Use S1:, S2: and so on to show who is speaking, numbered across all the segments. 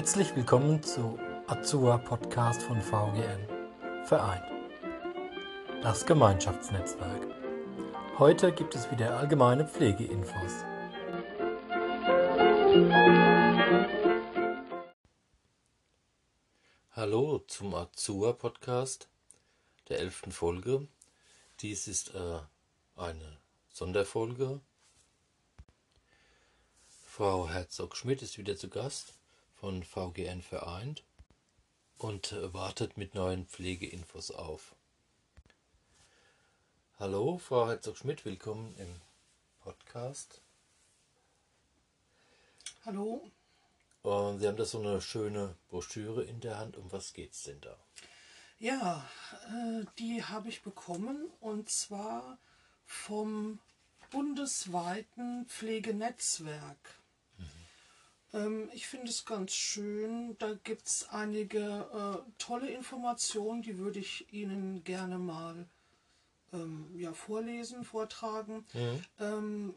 S1: Herzlich willkommen zu Azua Podcast von VGN Vereint. Das Gemeinschaftsnetzwerk. Heute gibt es wieder allgemeine Pflegeinfos. Hallo zum Azua Podcast der elften Folge. Dies ist äh, eine Sonderfolge. Frau Herzog-Schmidt ist wieder zu Gast von VGN vereint und wartet mit neuen Pflegeinfos auf. Hallo, Frau Herzog-Schmidt, willkommen im Podcast.
S2: Hallo.
S1: Und Sie haben da so eine schöne Broschüre in der Hand. Um was geht es denn da?
S2: Ja, äh, die habe ich bekommen und zwar vom bundesweiten Pflegenetzwerk. Ähm, ich finde es ganz schön. Da gibt es einige äh, tolle Informationen, die würde ich Ihnen gerne mal ähm, ja, vorlesen, vortragen. Mhm. Ähm,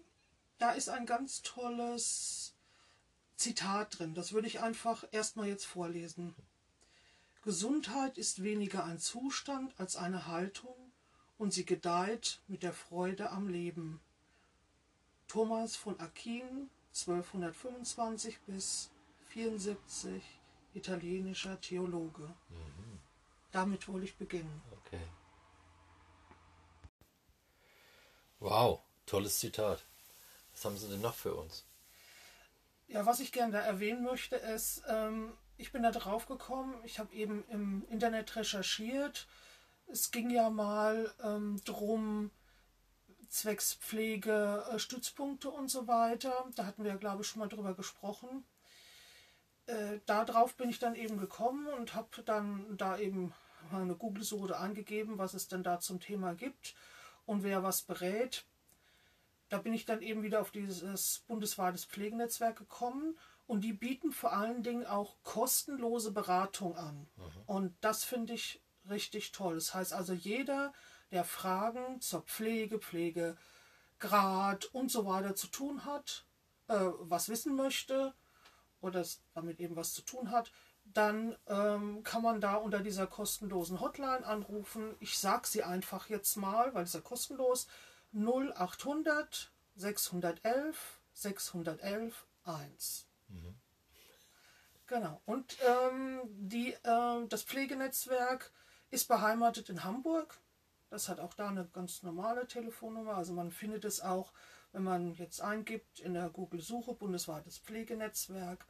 S2: da ist ein ganz tolles Zitat drin. Das würde ich einfach erstmal jetzt vorlesen. Gesundheit ist weniger ein Zustand als eine Haltung und sie gedeiht mit der Freude am Leben. Thomas von Aquin, 1225 bis 74 italienischer Theologe. Mhm. Damit wollte ich beginnen.
S1: Okay. Wow, tolles Zitat. Was haben Sie denn noch für uns?
S2: Ja, was ich gerne da erwähnen möchte, ist, ähm, ich bin da drauf gekommen, ich habe eben im Internet recherchiert. Es ging ja mal ähm, drum, zwecks Pflege, äh, Stützpunkte und so weiter. Da hatten wir, glaube ich, schon mal drüber gesprochen. Äh, darauf bin ich dann eben gekommen und habe dann da eben eine Google-Suche angegeben, was es denn da zum Thema gibt und wer was berät. Da bin ich dann eben wieder auf dieses bundesweites Pflegenetzwerk gekommen und die bieten vor allen Dingen auch kostenlose Beratung an. Mhm. Und das finde ich richtig toll. Das heißt also, jeder, der Fragen zur Pflege, Pflegegrad und so weiter zu tun hat, äh, was wissen möchte oder damit eben was zu tun hat, dann ähm, kann man da unter dieser kostenlosen Hotline anrufen. Ich sage sie einfach jetzt mal, weil es ja kostenlos 0800 611 611 1. Mhm. Genau. Und ähm, die, äh, das Pflegenetzwerk ist beheimatet in Hamburg. Das hat auch da eine ganz normale Telefonnummer. Also man findet es auch, wenn man jetzt eingibt in der Google-Suche bundesweites Pflegenetzwerk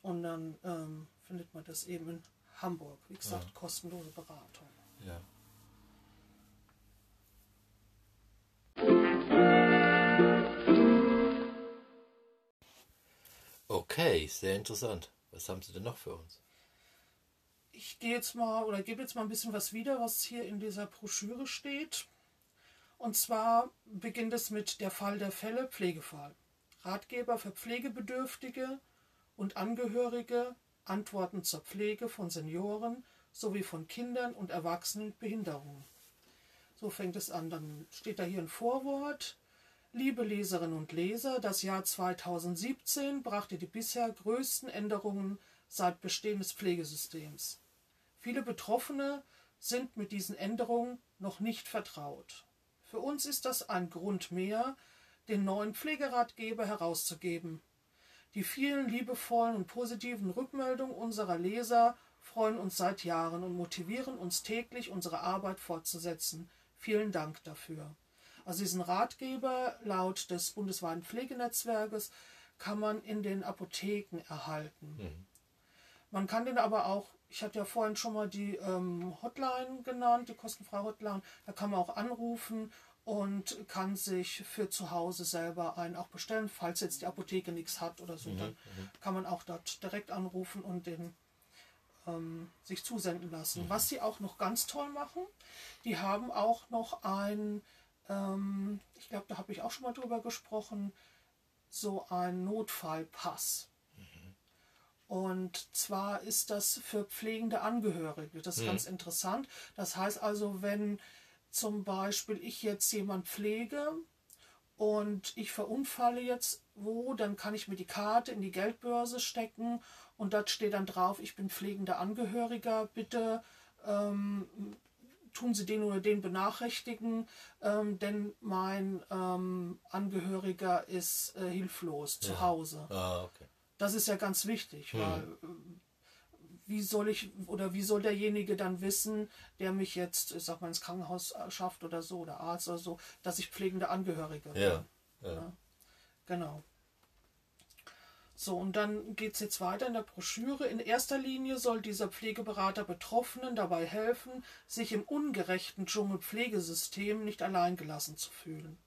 S2: und dann ähm, findet man das eben in Hamburg. Wie gesagt, ja. kostenlose Beratung.
S1: Ja. Okay, sehr interessant. Was haben Sie denn noch für uns?
S2: Ich gehe jetzt mal oder gebe jetzt mal ein bisschen was wieder, was hier in dieser Broschüre steht. Und zwar beginnt es mit der Fall der Fälle, Pflegefall. Ratgeber für Pflegebedürftige und Angehörige, Antworten zur Pflege von Senioren sowie von Kindern und Erwachsenen mit Behinderungen. So fängt es an. Dann steht da hier ein Vorwort. Liebe Leserinnen und Leser, das Jahr 2017 brachte die bisher größten Änderungen seit Bestehen des Pflegesystems. Viele Betroffene sind mit diesen Änderungen noch nicht vertraut. Für uns ist das ein Grund mehr, den neuen Pflegeratgeber herauszugeben. Die vielen liebevollen und positiven Rückmeldungen unserer Leser freuen uns seit Jahren und motivieren uns täglich, unsere Arbeit fortzusetzen. Vielen Dank dafür. Also diesen Ratgeber laut des bundesweiten Pflegenetzwerkes kann man in den Apotheken erhalten. Mhm. Man kann den aber auch ich hatte ja vorhin schon mal die ähm, Hotline genannt, die kostenfreie Hotline. Da kann man auch anrufen und kann sich für zu Hause selber einen auch bestellen, falls jetzt die Apotheke nichts hat oder so. Mhm, dann mhm. kann man auch dort direkt anrufen und den ähm, sich zusenden lassen. Mhm. Was sie auch noch ganz toll machen, die haben auch noch ein, ähm, ich glaube, da habe ich auch schon mal drüber gesprochen, so ein Notfallpass. Und zwar ist das für pflegende Angehörige. Das ist mhm. ganz interessant. Das heißt also, wenn zum Beispiel ich jetzt jemand pflege und ich verunfalle jetzt wo, dann kann ich mir die Karte in die Geldbörse stecken und dort steht dann drauf, ich bin pflegender Angehöriger, bitte ähm, tun Sie den oder den benachrichtigen, ähm, denn mein ähm, Angehöriger ist äh, hilflos zu Hause.
S1: Ah, okay.
S2: Das ist ja ganz wichtig, weil äh, wie soll ich oder wie soll derjenige dann wissen, der mich jetzt, ich sag mal, ins Krankenhaus schafft oder so oder Arzt oder so, dass ich pflegende Angehörige bin.
S1: Ja. ja.
S2: Genau. So, und dann geht es jetzt weiter in der Broschüre. In erster Linie soll dieser Pflegeberater Betroffenen dabei helfen, sich im ungerechten Dschungelpflegesystem nicht alleingelassen zu fühlen.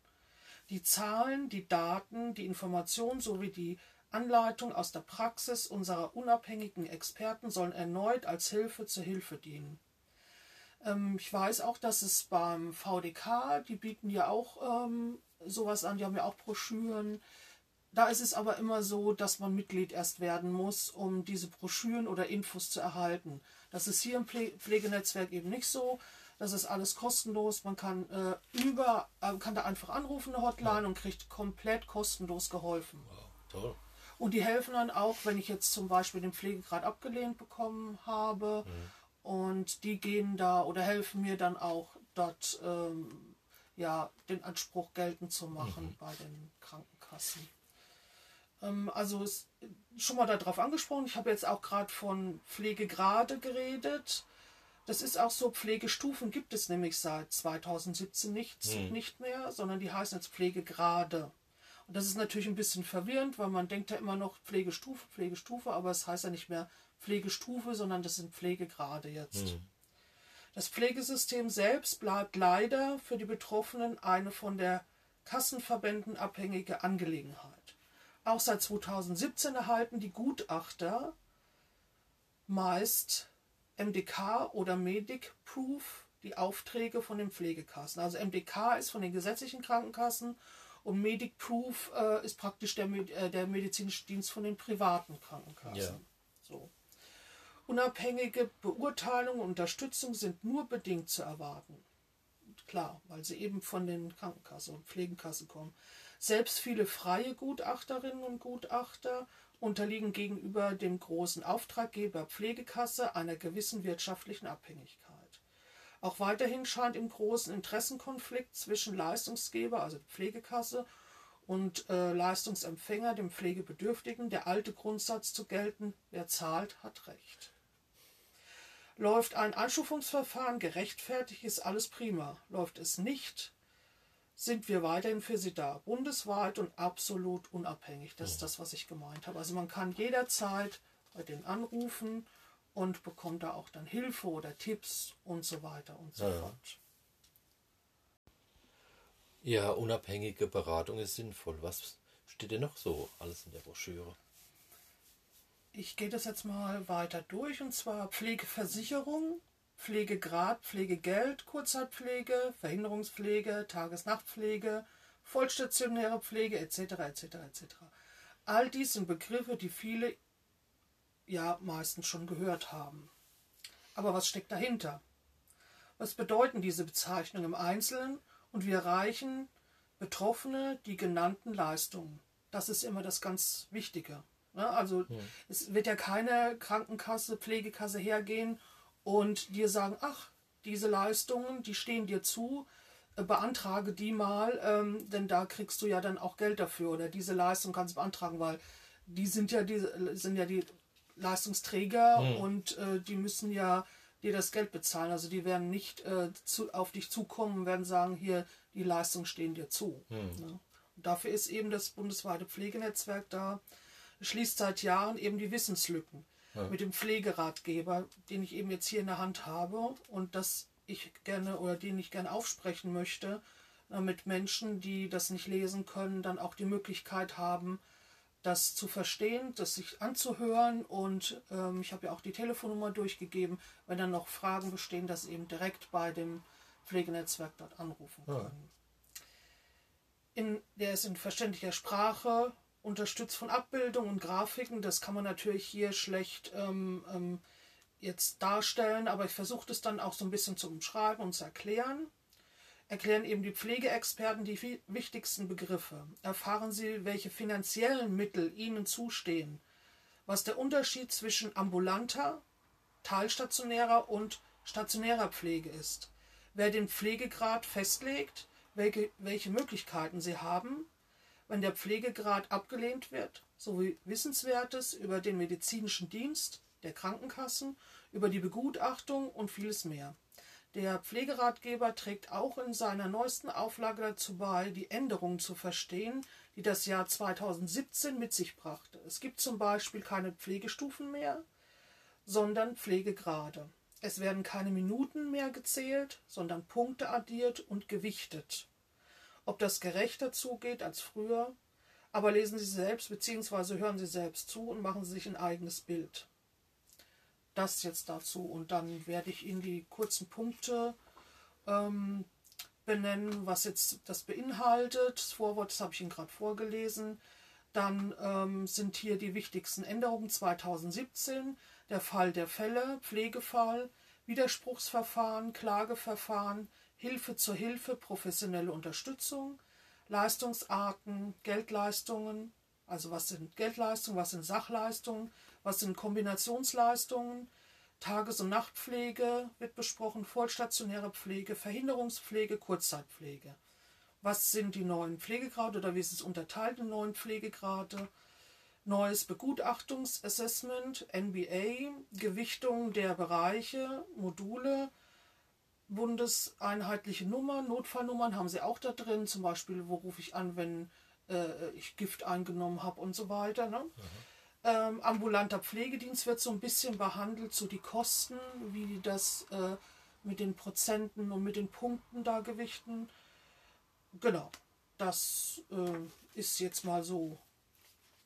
S2: Die Zahlen, die Daten, die Informationen sowie die Anleitung aus der Praxis unserer unabhängigen Experten sollen erneut als Hilfe zur Hilfe dienen. Ähm, ich weiß auch, dass es beim VDK, die bieten ja auch ähm, sowas an, die haben ja auch Broschüren. Da ist es aber immer so, dass man Mitglied erst werden muss, um diese Broschüren oder Infos zu erhalten. Das ist hier im Pflegenetzwerk eben nicht so. Das ist alles kostenlos. Man kann äh, über, äh, kann da einfach anrufen, eine Hotline, ja. und kriegt komplett kostenlos geholfen.
S1: Wow, toll.
S2: Und die helfen dann auch, wenn ich jetzt zum Beispiel den Pflegegrad abgelehnt bekommen habe. Mhm. Und die gehen da oder helfen mir dann auch dort ähm, ja, den Anspruch geltend zu machen mhm. bei den Krankenkassen. Ähm, also ist schon mal darauf angesprochen. Ich habe jetzt auch gerade von Pflegegrade geredet. Das ist auch so, Pflegestufen gibt es nämlich seit 2017 nicht, mhm. nicht mehr, sondern die heißen jetzt Pflegegrade. Und das ist natürlich ein bisschen verwirrend, weil man denkt ja immer noch Pflegestufe, Pflegestufe, aber es heißt ja nicht mehr Pflegestufe, sondern das sind Pflegegrade jetzt. Mhm. Das Pflegesystem selbst bleibt leider für die Betroffenen eine von der Kassenverbänden abhängige Angelegenheit. Auch seit 2017 erhalten die Gutachter meist MDK oder Medic Proof die Aufträge von den Pflegekassen. Also MDK ist von den gesetzlichen Krankenkassen und Medic Proof äh, ist praktisch der, äh, der medizinische Dienst von den privaten Krankenkassen. Ja. So. Unabhängige Beurteilung und Unterstützung sind nur bedingt zu erwarten. Klar, weil sie eben von den Krankenkassen und Pflegenkassen kommen. Selbst viele freie Gutachterinnen und Gutachter unterliegen gegenüber dem großen Auftraggeber Pflegekasse einer gewissen wirtschaftlichen Abhängigkeit. Auch weiterhin scheint im großen Interessenkonflikt zwischen Leistungsgeber, also Pflegekasse, und äh, Leistungsempfänger, dem Pflegebedürftigen, der alte Grundsatz zu gelten, wer zahlt, hat Recht. Läuft ein Einstufungsverfahren gerechtfertigt, ist alles prima. Läuft es nicht, sind wir weiterhin für Sie da. Bundesweit und absolut unabhängig. Das ist das, was ich gemeint habe. Also man kann jederzeit bei denen anrufen und bekommt da auch dann Hilfe oder Tipps und so weiter und so ja. fort.
S1: Ja, unabhängige Beratung ist sinnvoll. Was steht denn noch so alles in der Broschüre?
S2: Ich gehe das jetzt mal weiter durch und zwar Pflegeversicherung, Pflegegrad, Pflegegeld, Kurzzeitpflege, Verhinderungspflege, Tagesnachtpflege, vollstationäre Pflege etc. etc. etc. All dies sind Begriffe, die viele ja meistens schon gehört haben. Aber was steckt dahinter? Was bedeuten diese Bezeichnungen im Einzelnen und wie erreichen Betroffene die genannten Leistungen? Das ist immer das ganz Wichtige. Ne? Also ja. es wird ja keine Krankenkasse, Pflegekasse hergehen und dir sagen, ach, diese Leistungen, die stehen dir zu, äh, beantrage die mal, ähm, denn da kriegst du ja dann auch Geld dafür oder diese Leistung kannst du beantragen, weil die sind ja die sind ja die Leistungsträger mhm. und äh, die müssen ja dir das Geld bezahlen. Also die werden nicht äh, zu, auf dich zukommen und werden sagen, hier, die Leistungen stehen dir zu. Mhm. Ne? Und dafür ist eben das bundesweite Pflegenetzwerk da, schließt seit Jahren eben die Wissenslücken ja. mit dem Pflegeratgeber, den ich eben jetzt hier in der Hand habe und das ich gerne oder den ich gerne aufsprechen möchte, damit Menschen, die das nicht lesen können, dann auch die Möglichkeit haben, das zu verstehen, das sich anzuhören und ähm, ich habe ja auch die Telefonnummer durchgegeben, wenn dann noch Fragen bestehen, dass eben direkt bei dem Pflegenetzwerk dort anrufen können. Ja. In, der ist in verständlicher Sprache, unterstützt von Abbildungen und Grafiken. Das kann man natürlich hier schlecht ähm, ähm, jetzt darstellen, aber ich versuche das dann auch so ein bisschen zu umschreiben und zu erklären erklären eben die Pflegeexperten die wichtigsten Begriffe. Erfahren Sie, welche finanziellen Mittel Ihnen zustehen, was der Unterschied zwischen ambulanter, teilstationärer und stationärer Pflege ist, wer den Pflegegrad festlegt, welche, welche Möglichkeiten sie haben, wenn der Pflegegrad abgelehnt wird, sowie Wissenswertes über den medizinischen Dienst der Krankenkassen, über die Begutachtung und vieles mehr. Der Pflegeratgeber trägt auch in seiner neuesten Auflage dazu bei, die Änderungen zu verstehen, die das Jahr 2017 mit sich brachte. Es gibt zum Beispiel keine Pflegestufen mehr, sondern Pflegegrade. Es werden keine Minuten mehr gezählt, sondern Punkte addiert und gewichtet. Ob das gerechter zugeht als früher, aber lesen Sie selbst bzw. hören Sie selbst zu und machen Sie sich ein eigenes Bild. Das jetzt dazu und dann werde ich Ihnen die kurzen Punkte ähm, benennen, was jetzt das beinhaltet. Das Vorwort, das habe ich Ihnen gerade vorgelesen. Dann ähm, sind hier die wichtigsten Änderungen 2017, der Fall der Fälle, Pflegefall, Widerspruchsverfahren, Klageverfahren, Hilfe zur Hilfe, professionelle Unterstützung, Leistungsarten, Geldleistungen, also was sind Geldleistungen, was sind Sachleistungen, was sind Kombinationsleistungen, Tages- und Nachtpflege wird besprochen, vollstationäre Pflege, Verhinderungspflege, Kurzzeitpflege. Was sind die neuen Pflegegrade oder wie ist es unterteilt in neuen Pflegegrade? Neues Begutachtungsassessment, NBA, Gewichtung der Bereiche, Module, bundeseinheitliche Nummern, Notfallnummern haben sie auch da drin, zum Beispiel, wo rufe ich an, wenn äh, ich Gift eingenommen habe und so weiter. Ne? Mhm. Ähm, ambulanter Pflegedienst wird so ein bisschen behandelt, so die Kosten, wie das äh, mit den Prozenten und mit den Punkten da gewichten. Genau, das äh, ist jetzt mal so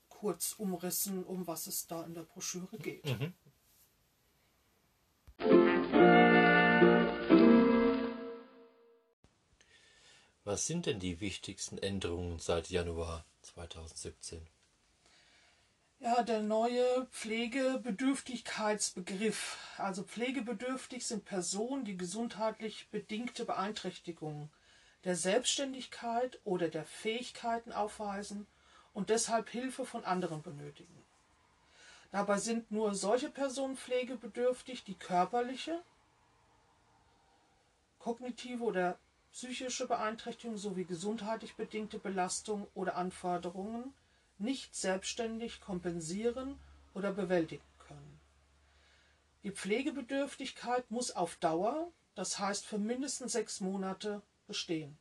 S2: kurz umrissen, um was es da in der Broschüre geht. Mhm.
S1: Was sind denn die wichtigsten Änderungen seit Januar 2017?
S2: Ja, der neue Pflegebedürftigkeitsbegriff. Also pflegebedürftig sind Personen, die gesundheitlich bedingte Beeinträchtigungen der Selbstständigkeit oder der Fähigkeiten aufweisen und deshalb Hilfe von anderen benötigen. Dabei sind nur solche Personen pflegebedürftig, die körperliche, kognitive oder psychische Beeinträchtigungen sowie gesundheitlich bedingte Belastung oder Anforderungen nicht selbstständig kompensieren oder bewältigen können. Die Pflegebedürftigkeit muss auf Dauer, das heißt für mindestens sechs Monate, bestehen.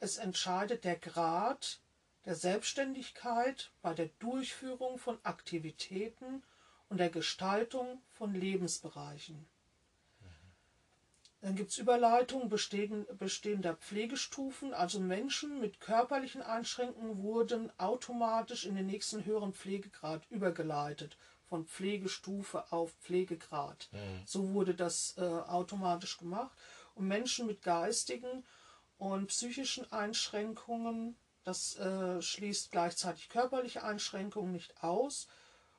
S2: Es entscheidet der Grad der Selbstständigkeit bei der Durchführung von Aktivitäten und der Gestaltung von Lebensbereichen. Dann gibt es Überleitungen bestehender Pflegestufen, also Menschen mit körperlichen Einschränkungen wurden automatisch in den nächsten höheren Pflegegrad übergeleitet, von Pflegestufe auf Pflegegrad. Mhm. So wurde das äh, automatisch gemacht. Und Menschen mit geistigen und psychischen Einschränkungen, das äh, schließt gleichzeitig körperliche Einschränkungen nicht aus,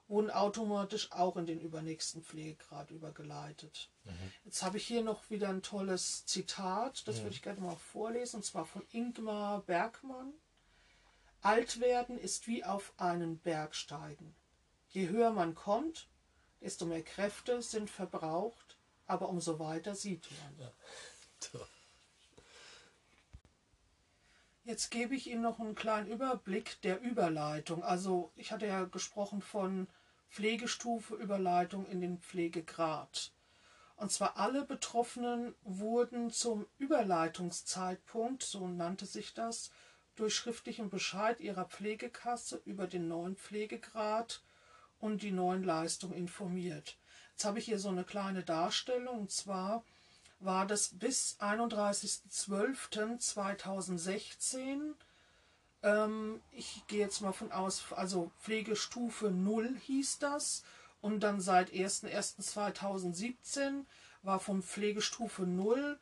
S2: wurden automatisch auch in den übernächsten Pflegegrad übergeleitet. Mhm. Jetzt habe ich hier noch wieder ein tolles Zitat, das mhm. würde ich gerne mal vorlesen, und zwar von Ingmar Bergmann. Alt werden ist wie auf einen Berg steigen. Je höher man kommt, desto mehr Kräfte sind verbraucht, aber umso weiter sieht man. Ja. Jetzt gebe ich Ihnen noch einen kleinen Überblick der Überleitung. Also ich hatte ja gesprochen von Pflegestufe Überleitung in den Pflegegrad. Und zwar alle Betroffenen wurden zum Überleitungszeitpunkt, so nannte sich das, durch schriftlichen Bescheid ihrer Pflegekasse über den neuen Pflegegrad und die neuen Leistungen informiert. Jetzt habe ich hier so eine kleine Darstellung, und zwar war das bis 31.12.2016 ähm, ich gehe jetzt mal von aus, also Pflegestufe 0 hieß das. Und dann seit 01.01.2017 war von Pflegestufe 0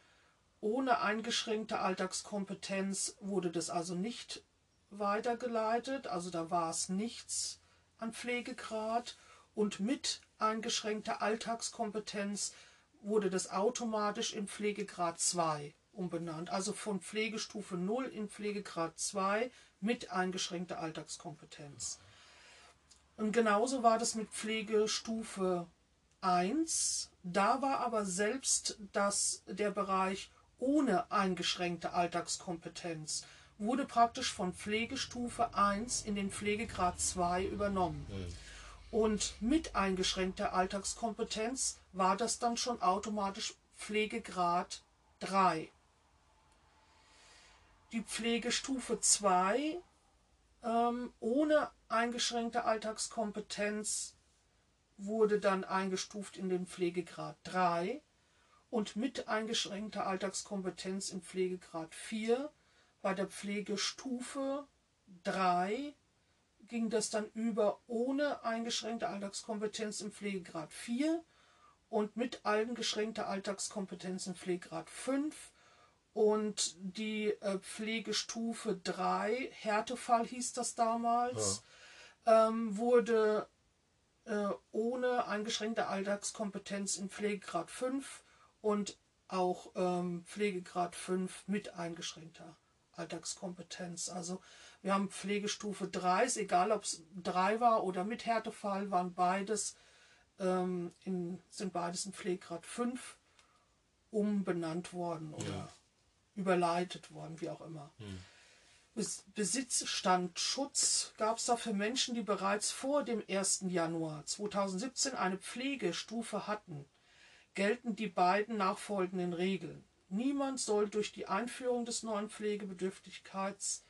S2: ohne eingeschränkte Alltagskompetenz wurde das also nicht weitergeleitet. Also da war es nichts an Pflegegrad. Und mit eingeschränkter Alltagskompetenz wurde das automatisch in Pflegegrad 2 umbenannt. Also von Pflegestufe 0 in Pflegegrad 2 mit eingeschränkter Alltagskompetenz. Und genauso war das mit Pflegestufe 1. Da war aber selbst das, der Bereich ohne eingeschränkte Alltagskompetenz wurde praktisch von Pflegestufe 1 in den Pflegegrad 2 übernommen. Mhm. Und mit eingeschränkter Alltagskompetenz war das dann schon automatisch Pflegegrad 3. Die Pflegestufe 2 ähm, ohne eingeschränkte Alltagskompetenz wurde dann eingestuft in den Pflegegrad 3 und mit eingeschränkter Alltagskompetenz im Pflegegrad 4. Bei der Pflegestufe 3 ging das dann über ohne eingeschränkte Alltagskompetenz im Pflegegrad 4 und mit eingeschränkter Alltagskompetenz im Pflegegrad 5 und die äh, Pflegestufe 3, Härtefall hieß das damals, ja. ähm, wurde äh, ohne eingeschränkte Alltagskompetenz im Pflegegrad 5 und auch ähm, Pflegegrad 5 mit eingeschränkter Alltagskompetenz. Also wir haben Pflegestufe 3, ist egal ob es 3 war oder mit Härtefall, waren beides, ähm, in, sind beides in Pflegegrad 5 umbenannt worden oder ja. Überleitet worden, wie auch immer. Hm. Besitzstandschutz gab es da für Menschen, die bereits vor dem 1. Januar 2017 eine Pflegestufe hatten, gelten die beiden nachfolgenden Regeln. Niemand soll durch die Einführung des neuen Pflegebedürftigkeitsbegriffs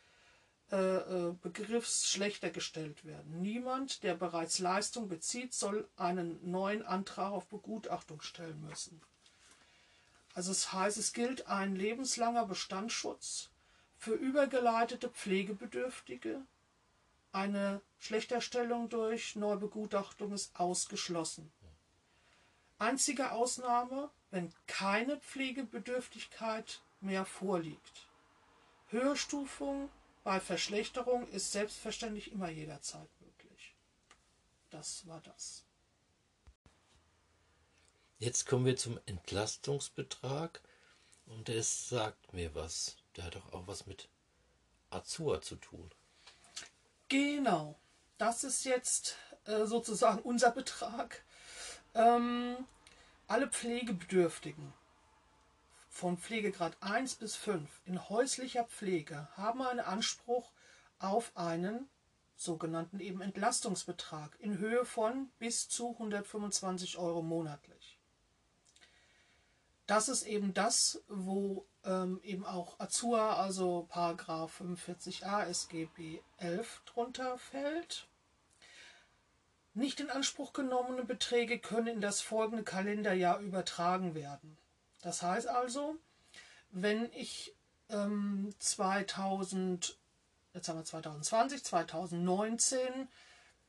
S2: äh, äh schlechter gestellt werden. Niemand, der bereits Leistung bezieht, soll einen neuen Antrag auf Begutachtung stellen müssen. Also es heißt, es gilt ein lebenslanger Bestandsschutz für übergeleitete Pflegebedürftige. Eine Schlechterstellung durch Neubegutachtung ist ausgeschlossen. Einzige Ausnahme, wenn keine Pflegebedürftigkeit mehr vorliegt. Höherstufung bei Verschlechterung ist selbstverständlich immer jederzeit möglich. Das war das.
S1: Jetzt kommen wir zum Entlastungsbetrag und es sagt mir was. Der hat doch auch was mit Azur zu tun.
S2: Genau. Das ist jetzt äh, sozusagen unser Betrag. Ähm, alle Pflegebedürftigen von Pflegegrad 1 bis 5 in häuslicher Pflege haben einen Anspruch auf einen sogenannten eben Entlastungsbetrag in Höhe von bis zu 125 Euro monatlich. Das ist eben das, wo ähm, eben auch Azua, also Paragraph 45a SGB 11 drunter fällt. Nicht in Anspruch genommene Beträge können in das folgende Kalenderjahr übertragen werden. Das heißt also, wenn ich ähm, 2000, jetzt haben wir 2020, 2019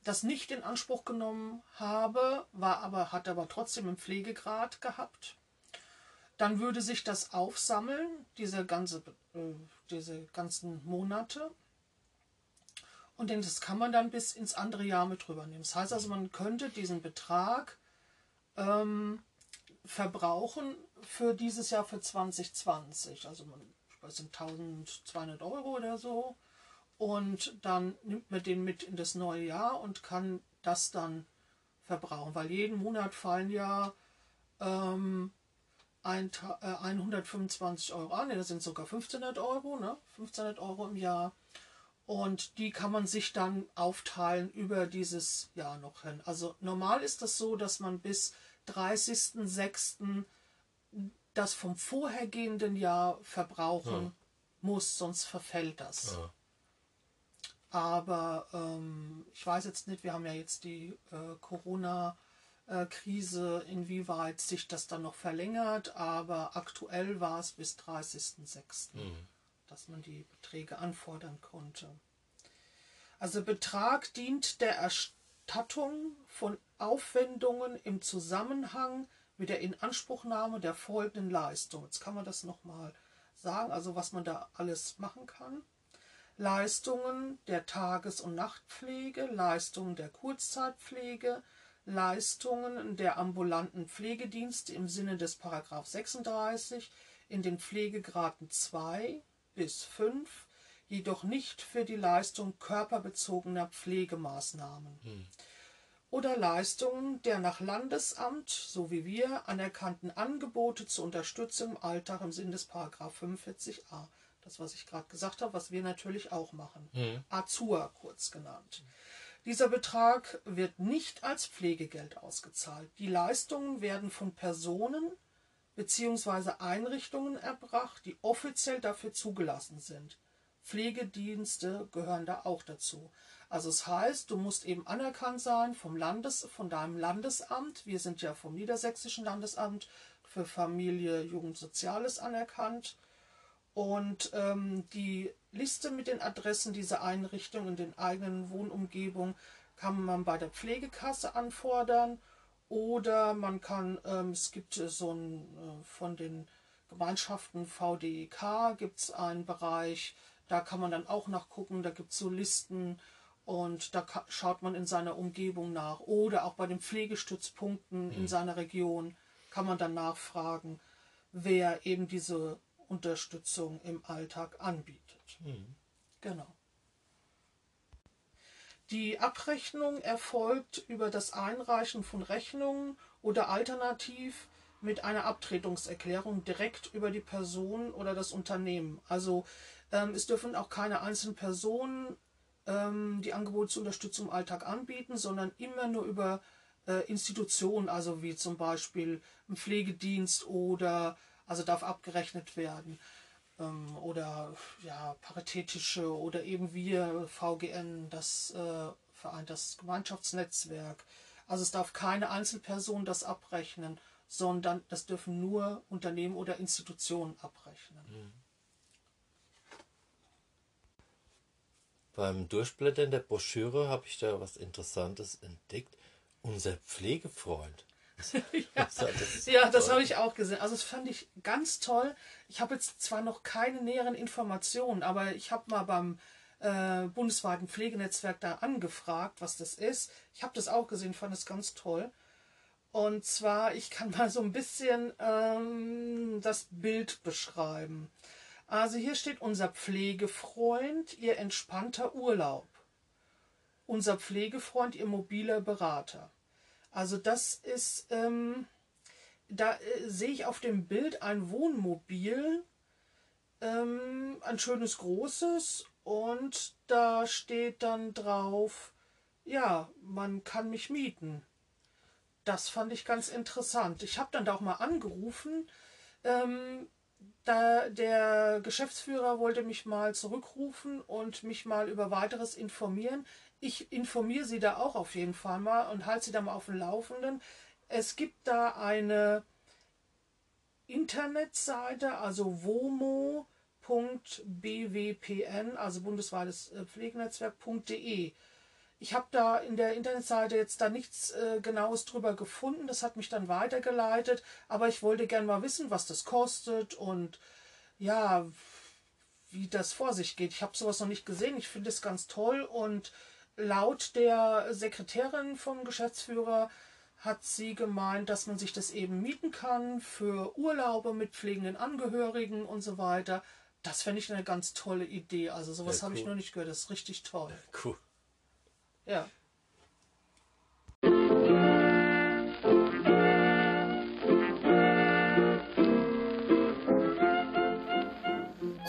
S2: das nicht in Anspruch genommen habe, war aber, hat aber trotzdem im Pflegegrad gehabt, dann würde sich das aufsammeln, diese, ganze, äh, diese ganzen Monate, und das kann man dann bis ins andere Jahr mit rübernehmen. Das heißt also, man könnte diesen Betrag ähm, verbrauchen für dieses Jahr für 2020. Also man, das sind 1200 Euro oder so. Und dann nimmt man den mit in das neue Jahr und kann das dann verbrauchen. Weil jeden Monat fallen ja ähm, äh, 125 Euro an. Das sind sogar 1500 Euro. Ne? 1500 Euro im Jahr und die kann man sich dann aufteilen über dieses Jahr noch hin. Also normal ist das so, dass man bis 30.06. das vom vorhergehenden Jahr verbrauchen ja. muss, sonst verfällt das. Ja. Aber ähm, ich weiß jetzt nicht, wir haben ja jetzt die äh, Corona-Krise, inwieweit sich das dann noch verlängert, aber aktuell war es bis 30.06. Mhm dass man die Beträge anfordern konnte. Also Betrag dient der Erstattung von Aufwendungen im Zusammenhang mit der Inanspruchnahme der folgenden Leistung. Jetzt kann man das nochmal sagen, also was man da alles machen kann. Leistungen der Tages- und Nachtpflege, Leistungen der Kurzzeitpflege, Leistungen der ambulanten Pflegedienste im Sinne des Paragraph 36 in den Pflegegraden 2, bis 5 jedoch nicht für die Leistung körperbezogener Pflegemaßnahmen. Hm. Oder Leistungen der nach Landesamt, so wie wir, anerkannten Angebote zur Unterstützung im Alltag im Sinn des 45a. Das, was ich gerade gesagt habe, was wir natürlich auch machen. Mhm. Azur kurz genannt. Dieser Betrag wird nicht als Pflegegeld ausgezahlt. Die Leistungen werden von Personen bzw. Einrichtungen erbracht, die offiziell dafür zugelassen sind. Pflegedienste gehören da auch dazu. Also es heißt, du musst eben anerkannt sein vom Landes, von deinem Landesamt. Wir sind ja vom Niedersächsischen Landesamt für Familie, Jugend, Soziales anerkannt. Und ähm, die Liste mit den Adressen dieser Einrichtungen in den eigenen Wohnumgebungen kann man bei der Pflegekasse anfordern oder man kann, ähm, es gibt so ein, äh, von den Gemeinschaften VDEK gibt es einen Bereich, da kann man dann auch nachgucken, da gibt es so Listen und da schaut man in seiner Umgebung nach. Oder auch bei den Pflegestützpunkten mhm. in seiner Region kann man dann nachfragen, wer eben diese Unterstützung im Alltag anbietet. Mhm. Genau. Die Abrechnung erfolgt über das Einreichen von Rechnungen oder alternativ mit einer Abtretungserklärung direkt über die Person oder das Unternehmen. Also ähm, es dürfen auch keine einzelnen Personen ähm, die Angebote zur Unterstützung im Alltag anbieten, sondern immer nur über äh, Institutionen, also wie zum Beispiel ein Pflegedienst oder also darf abgerechnet werden ähm, oder ja paritätische oder eben wir VGN, das äh, vereint das Gemeinschaftsnetzwerk. Also es darf keine Einzelperson das abrechnen, sondern das dürfen nur Unternehmen oder Institutionen abrechnen. Mhm.
S1: Beim Durchblättern der Broschüre habe ich da was Interessantes entdeckt. Unser Pflegefreund.
S2: ja, das, ja, das habe ich auch gesehen. Also das fand ich ganz toll. Ich habe jetzt zwar noch keine näheren Informationen, aber ich habe mal beim äh, bundesweiten Pflegenetzwerk da angefragt, was das ist. Ich habe das auch gesehen, fand es ganz toll. Und zwar, ich kann mal so ein bisschen ähm, das Bild beschreiben. Also hier steht unser Pflegefreund, ihr entspannter Urlaub. Unser Pflegefreund, ihr mobiler Berater. Also das ist, ähm, da äh, sehe ich auf dem Bild ein Wohnmobil, ähm, ein schönes großes und da steht dann drauf, ja, man kann mich mieten. Das fand ich ganz interessant. Ich habe dann da auch mal angerufen. Ähm, da der Geschäftsführer wollte mich mal zurückrufen und mich mal über weiteres informieren. Ich informiere Sie da auch auf jeden Fall mal und halte Sie da mal auf dem Laufenden. Es gibt da eine Internetseite, also womo.bwpn, also bundesweites äh, Pflegenetzwerk.de. Ich habe da in der Internetseite jetzt da nichts äh, Genaues drüber gefunden. Das hat mich dann weitergeleitet. Aber ich wollte gern mal wissen, was das kostet und ja, wie das vor sich geht. Ich habe sowas noch nicht gesehen. Ich finde es ganz toll. Und laut der Sekretärin vom Geschäftsführer hat sie gemeint, dass man sich das eben mieten kann für Urlaube mit pflegenden Angehörigen und so weiter. Das fände ich eine ganz tolle Idee. Also sowas ja, cool. habe ich noch nicht gehört. Das ist richtig toll.
S1: Cool.
S2: Ja.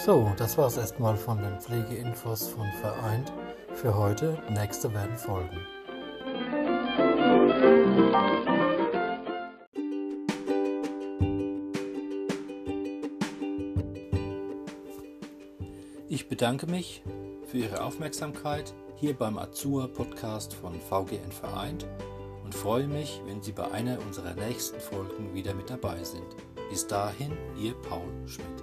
S1: So, das war es erstmal von den Pflegeinfos von Vereint für heute. Nächste werden folgen. Ich bedanke mich für Ihre Aufmerksamkeit hier beim Azur Podcast von VGN Vereint und freue mich, wenn Sie bei einer unserer nächsten Folgen wieder mit dabei sind. Bis dahin, Ihr Paul Schmidt.